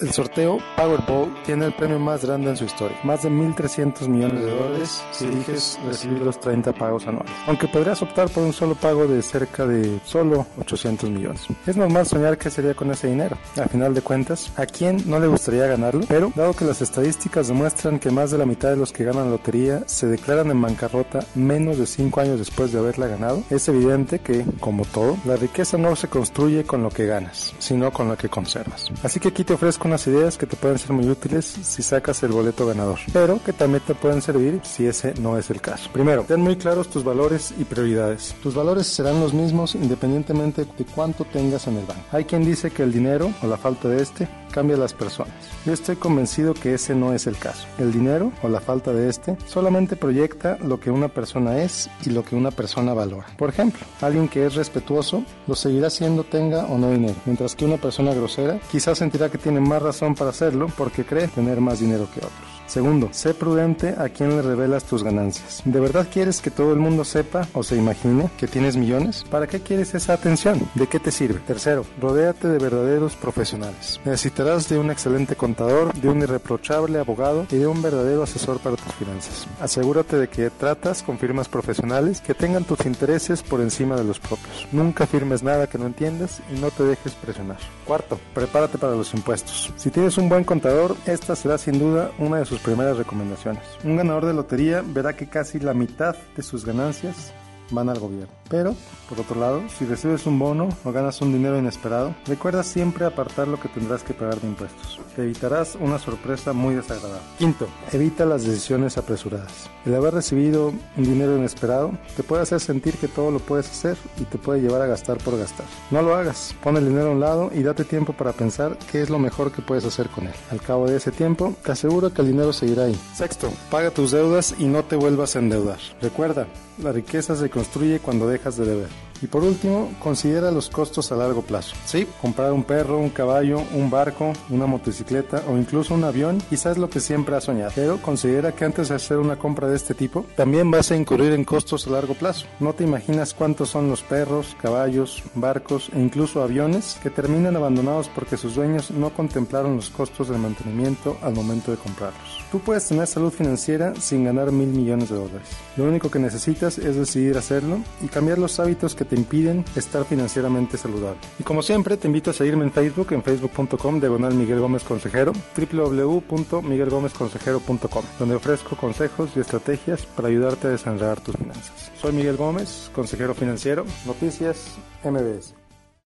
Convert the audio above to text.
El sorteo Powerball tiene el premio más grande en su historia, más de 1.300 millones de dólares si eliges recibir los 30 pagos anuales, aunque podrías optar por un solo pago de cerca de solo 800 millones. Es normal soñar qué sería con ese dinero. A final de cuentas, ¿a quién no le gustaría ganarlo? Pero, dado que las estadísticas demuestran que más de la mitad de los que ganan lotería se declaran en bancarrota menos de 5 años después de haberla ganado, es evidente que, como todo, la riqueza no se construye con lo que ganas, sino con lo que conservas. Así que aquí te ofrezco unas ideas que te pueden ser muy útiles si sacas el boleto ganador, pero que también te pueden servir si ese no es el caso. Primero, ten muy claros tus valores y prioridades. Tus valores serán los mismos independientemente de cuánto tengas en el banco. Hay quien dice que el dinero o la falta de este cambia a las personas. Yo estoy convencido que ese no es el caso. El dinero o la falta de este solamente proyecta lo que una persona es y lo que una persona valora. Por ejemplo, alguien que es respetuoso lo seguirá siendo tenga o no dinero, mientras que una persona grosera quizás sentirá que tiene más razón para hacerlo porque cree tener más dinero que otros. Segundo, sé prudente a quien le revelas tus ganancias. ¿De verdad quieres que todo el mundo sepa o se imagine que tienes millones? ¿Para qué quieres esa atención? ¿De qué te sirve? Tercero, rodéate de verdaderos profesionales. Necesitarás de un excelente contador, de un irreprochable abogado y de un verdadero asesor para tus finanzas. Asegúrate de que tratas con firmas profesionales que tengan tus intereses por encima de los propios. Nunca firmes nada que no entiendas y no te dejes presionar. Cuarto, prepárate para los impuestos. Si tienes un buen contador, esta será sin duda una de sus primeras recomendaciones. Un ganador de lotería verá que casi la mitad de sus ganancias van al gobierno. Pero, por otro lado, si recibes un bono o ganas un dinero inesperado, recuerda siempre apartar lo que tendrás que pagar de impuestos. Te evitarás una sorpresa muy desagradable. Quinto, evita las decisiones apresuradas. El haber recibido un dinero inesperado te puede hacer sentir que todo lo puedes hacer y te puede llevar a gastar por gastar. No lo hagas, pon el dinero a un lado y date tiempo para pensar qué es lo mejor que puedes hacer con él. Al cabo de ese tiempo, te aseguro que el dinero seguirá ahí. Sexto, paga tus deudas y no te vuelvas a endeudar. Recuerda, la riqueza se construye cuando dejas de deber. Y por último, considera los costos a largo plazo. Sí, comprar un perro, un caballo, un barco, una motocicleta o incluso un avión, quizás lo que siempre has soñado. Pero considera que antes de hacer una compra de este tipo, también vas a incurrir en costos a largo plazo. No te imaginas cuántos son los perros, caballos, barcos e incluso aviones que terminan abandonados porque sus dueños no contemplaron los costos del mantenimiento al momento de comprarlos. Tú puedes tener salud financiera sin ganar mil millones de dólares. Lo único que necesitas es decidir y cambiar los hábitos que te impiden estar financieramente saludable. Y como siempre, te invito a seguirme en Facebook, en facebook.com, diagonal Miguel Gómez Consejero, www.miguelgomezconsejero.com, donde ofrezco consejos y estrategias para ayudarte a desenredar tus finanzas. Soy Miguel Gómez, consejero financiero, Noticias MBS.